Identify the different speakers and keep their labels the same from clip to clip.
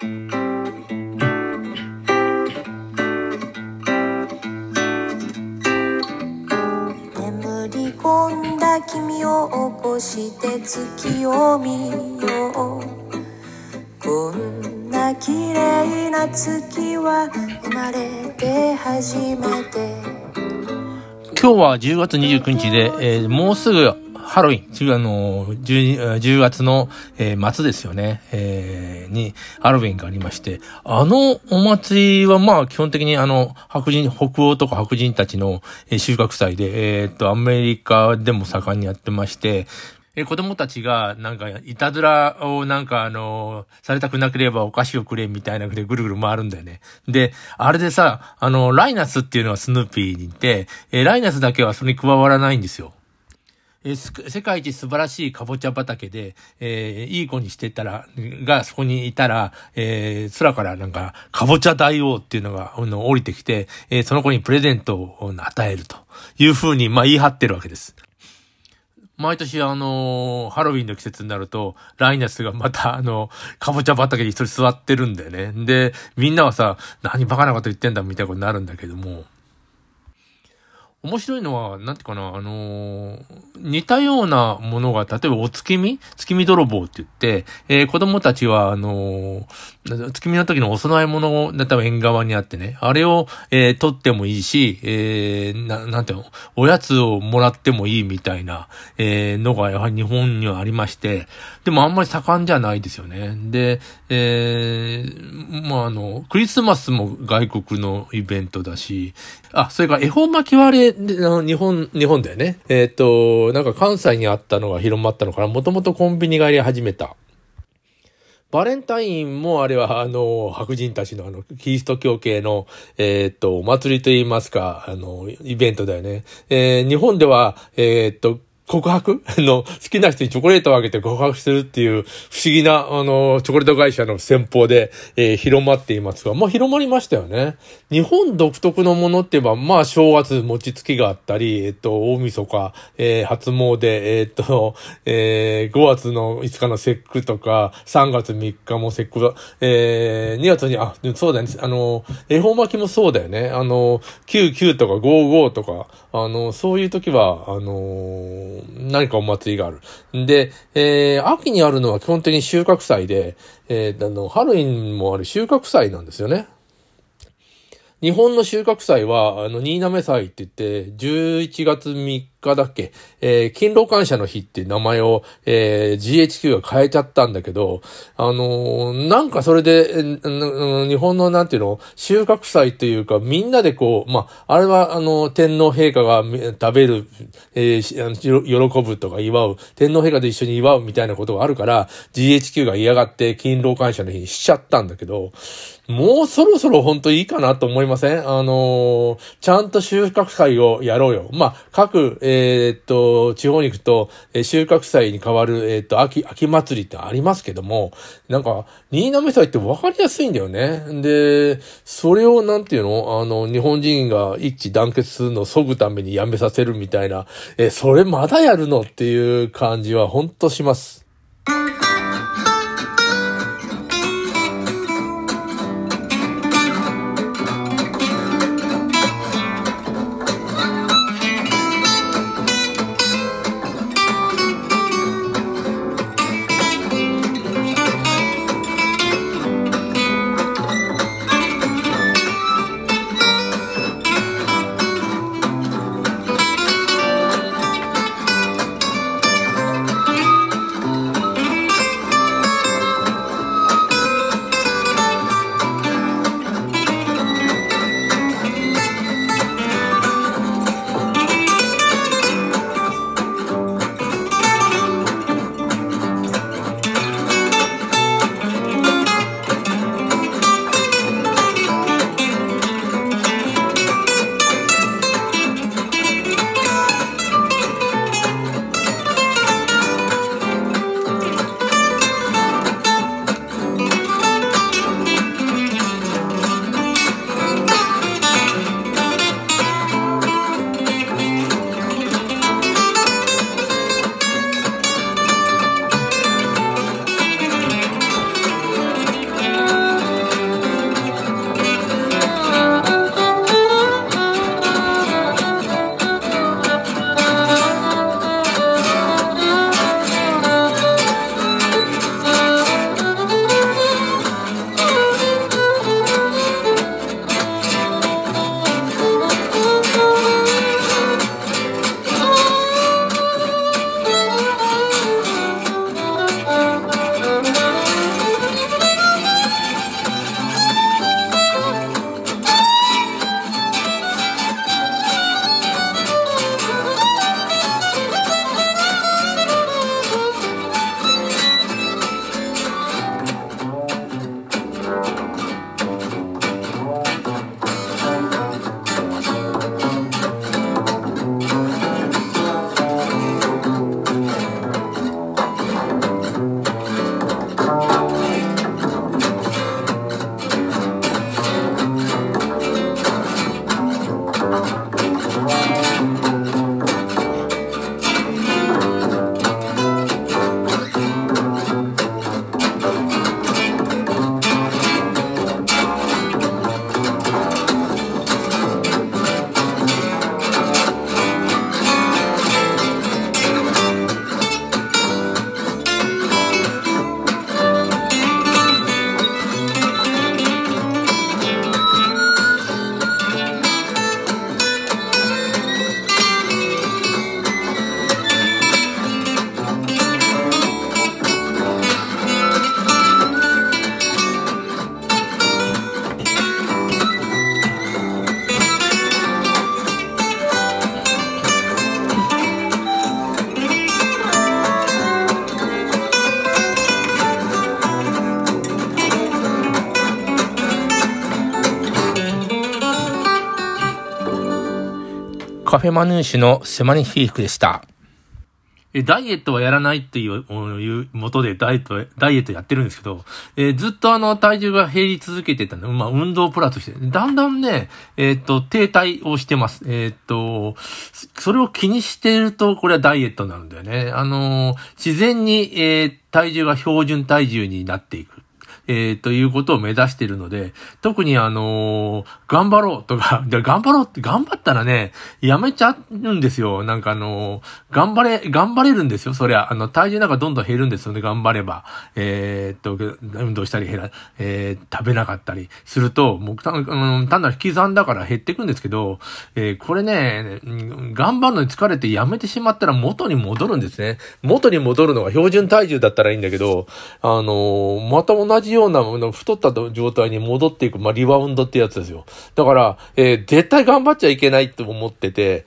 Speaker 1: 眠り込んだ君を起こして月を見よう。こんな綺麗な月は生まれて初めて。
Speaker 2: 今日は10月29日で、えーもうすぐハロウィン、10, あの 10, 月の、えー末ですよね、えーにハロウィンがありまして、あのお祭りはまあ基本的にあの白人、北欧とか白人たちの、収穫祭で、えーっと、アメリカでも盛んにやってまして、え子供たちが、なんか、いたずらをなんかあのされたくなければお菓子をくれみたいなでぐるぐる回るんだよね。で、あれでさ、あの、ライナスっていうのはスヌーピーにいて、えライナスだけはそれに加わらないんですよ。えー世界一素晴らしいかぼちゃ畑で、えーいい子にしてたら、がそこにいたら、えー空からなんか、かぼちゃ大王っていうのが、あの、降りてきて、えーその子にプレゼントを与えるというふうに、まあ言い張ってるわけです。毎年あのハロウィンの季節になると、ライナスがまたあの、かぼちゃ畑に一人座ってるんだよね。で、みんなはさ、何バカなこと言ってんだみたいなことになるんだけども、面白いのは、なんていうかな、あのー似たようなものが、例えばお月見？月見泥棒って言って、えー子供たちは、あのー月見の時のお供え物を、例えば縁側にあってね、あれを、えー取ってもいいし、えーな、なんていうの、おやつをもらってもいいみたいな、えーのが、やはり日本にはありまして、でもあんまり盛んじゃないですよね。で、えーまあ、あの、クリスマスも外国のイベントだし、あ、それから絵本巻き割れ、日本、日本だよね。えっ、と、なんか関西にあったのが広まったのかな。もともとコンビニがやり始めた。バレンタインもあれは、あの、白人たちのあの、キリスト教系の、えーっと、お祭りといいますか、あの、イベントだよね。えー日本では、えーっと、告白？の、好きな人にチョコレートをあげて告白するっていう不思議な、あの、チョコレート会社の戦法で、えー広まっていますが、まあ広まりましたよね。日本独特のものって言えば、まあ正月餅つきがあったり、えっと、大晦日、えー初詣、えーと、えー5月の5日の節句とか、3月3日も節句だ、えー2月に、あ、そうだね、あの、恵方巻きもそうだよね。あの、99とか55とか、あの、そういう時は、あの、何かお祭りがある。で、えー秋にあるのは基本的に収穫祭で、えーあの、ハロウィンもある収穫祭なんですよね。日本の収穫祭は、あの、新滑祭って言って、11月3日だっけ、えー勤労感謝の日って名前を、えー GHQ が変えちゃったんだけど、あのーなんかそれで、えーうん日本のなんていうの、収穫祭というか、みんなでこう、まあ、あれは、あの、天皇陛下が食べる、えーしあの喜ぶとか祝う、天皇陛下と一緒に祝うみたいなことがあるから、GHQ が嫌がって勤労感謝の日にしちゃったんだけど、もうそろそろ本当いいかなと思いません？あのーちゃんと収穫祭をやろうよ。まあ、各、えーっと、地方に行くと、えー収穫祭に変わる、えーっと、秋、秋祭りってありますけども、なんか、新浪祭って分かりやすいんだよね。で、それをなんていうの？あの、日本人が一致団結するのを削ぐためにやめさせるみたいな、えーそれまだやるの？っていう感じはほんとします。カフェマヌーシュのセマニフィークでした。え、ダイエットはやらないっていう、いう元でダイエット、ダイエットやってるんですけど、えー、ずっとあの、体重が減り続けてたの。まあ、運動プラスして、だんだんね、えー、っと、停滞をしてます。えー、っと、それを気にしてると、これはダイエットになるんだよね。あの自然に、え体重が標準体重になっていく。えー、ということを目指しているので、特にあのー、頑張ろうとか、頑張ろうって頑張ったらね、やめちゃうんですよ。なんかあのー、頑張れ、頑張れるんですよ。そりゃ、あの、体重なんかどんどん減るんですよね。頑張れば。えー、っと、運動したり減ら、えー、食べなかったりすると、もう単単なる引き算だから減っていくんですけど、えー、これね、頑張るのに疲れてやめてしまったら元に戻るんですね。元に戻るのが標準体重だったらいいんだけど、あの、また同じような、太った状態に戻っていく、まあ、リバウンドってやつですよ。だから、えー、絶対頑張っちゃいけないって思ってて、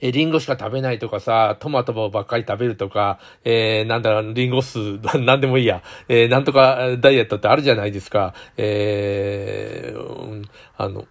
Speaker 2: えリンゴしか食べないとかさ、トマトばっかり食べるとか、えー、なんだ、リンゴ酢、なんでもいいや、えー、なんとかダイエットってあるじゃないですか。えー、あの、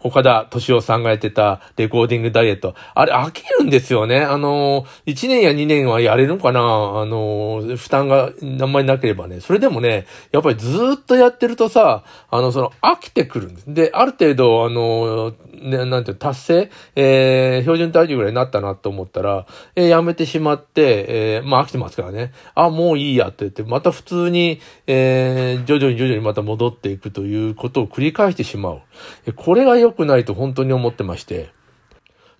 Speaker 2: 岡田敏夫さんがやってたレコーディングダイエット。あれ飽きるんですよね。あの、1年や2年はやれるのかな？あの、負担があんまりなければね。それでもね、やっぱりずっとやってるとさ、あの、その飽きてくるんです。で、ある程度、あの、ね、なんていう達成？えー、標準体重ぐらいになったなと思ったら、えー、やめてしまって、えー、まあ飽きてますからね。あ、もういいやって言って、また普通に、えー、徐々に徐々にまた戻っていくということを繰り返してしまう。これが良くないと本当に思ってまして。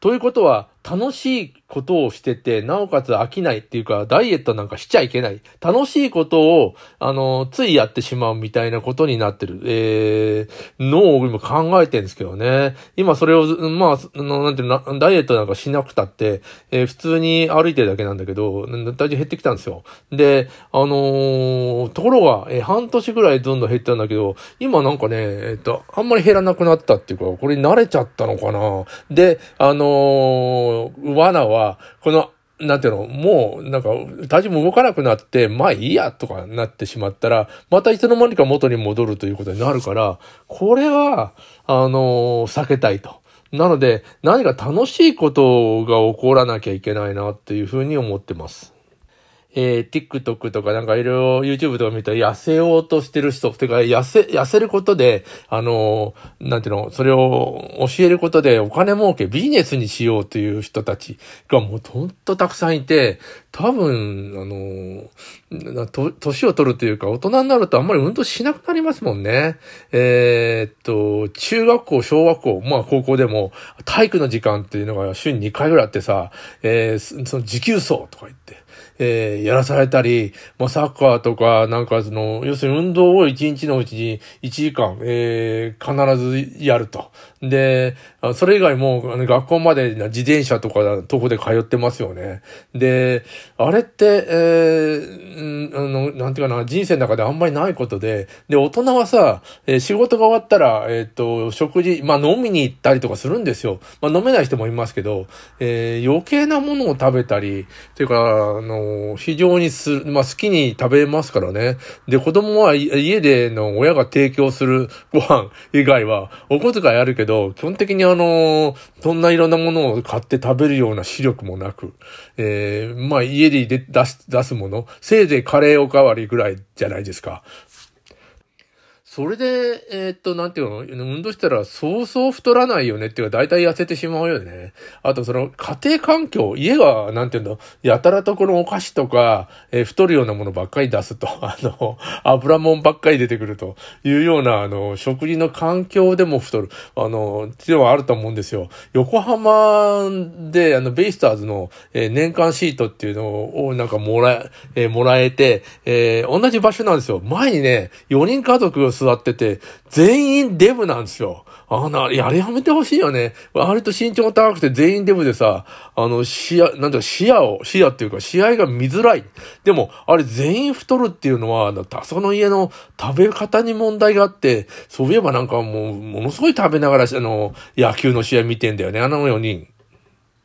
Speaker 2: ということは、楽しいことをしてて、なおかつ飽きないっていうか、ダイエットなんかしちゃいけない。楽しいことを、あの、ついやってしまうみたいなことになってる、えー、のを今考えてるんですけどね。今それを、まあ、の、なんていうの、ダイエットなんかしなくたって、えー、普通に歩いてるだけなんだけど、体重減ってきたんですよ。で、あのー、ところが、えー、半年ぐらいどんどん減ったんだけど、今なんかね、えっと、あんまり減らなくなったっていうか、これ慣れちゃったのかな。で、あの罠は、この、なんていうの、もう、なんか、体重も動かなくなって、まあいいや、とかなってしまったら、またいつの間にか元に戻るということになるから、これは、あの避けたいと。なので、何か楽しいことが起こらなきゃいけないなっていうふうに思ってます。えー、TikTok とかなんかいろいろ YouTube とか見たら痩せようとしてる人、てか痩せ、痩せることで、あの、なんていうの、それを教えることでお金儲け、ビジネスにしようという人たちがもうほんとたくさんいて、多分、あの、と、年を取るというか、大人になるとあんまり運動しなくなりますもんね。えー、っと、中学校、小学校、まあ高校でも、体育の時間っていうのが週に2回ぐらいあってさ、えー、その持久走とか言って、えー、やらされたり、まあ、サッカーとか、なんかその、要するに運動を1日のうちに1時間、えー、必ずやると。で、それ以外も、学校まで自転車とか、とこで通ってますよね。で、あれって、えー、あの、なんていうかな、人生の中であんまりないことで、で、大人はさ、えー、仕事が終わったら、えっ、と、食事、まあ、飲みに行ったりとかするんですよ。まあ、飲めない人もいますけど、えー、余計なものを食べたり、というか、あの、非常にす、まあ、好きに食べますからね。で、子供は家での親が提供するご飯以外は、お小遣いあるけど、ど、基本的にあの、そんないろんなものを買って食べるような視力もなく、えー、まあ家で出す、出すもの、せいぜいカレーおかわりぐらいじゃないですか。それで、えー、っと、なんていうの、運動したらそうそう太らないよねっていうか、大体痩せてしまうよね。あと、その、家庭環境、家が、なんていうの、やたらとこのお菓子とか、えー、太るようなものばっかり出すと、あの、油もんばっかり出てくるというような、あの、食事の環境でも太る、あの、っていうのはあると思うんですよ。横浜で、あの、ベイスターズの、えー、年間シートっていうのを、なんかもらえ、えー、もらえて、えー、同じ場所なんですよ。前にね、4人家族を座ってて、全員デブなんですよ。あな、やれやめてほしいよね。割と身長が高くて全員デブでさ、あの、視野、なんだ視野を、視野っていうか、試合が見づらい。でも、あれ全員太るっていうのは、その家の食べ方に問題があって、そういえばなんかもう、ものすごい食べながら、あの、野球の試合見てんだよね、あの4人。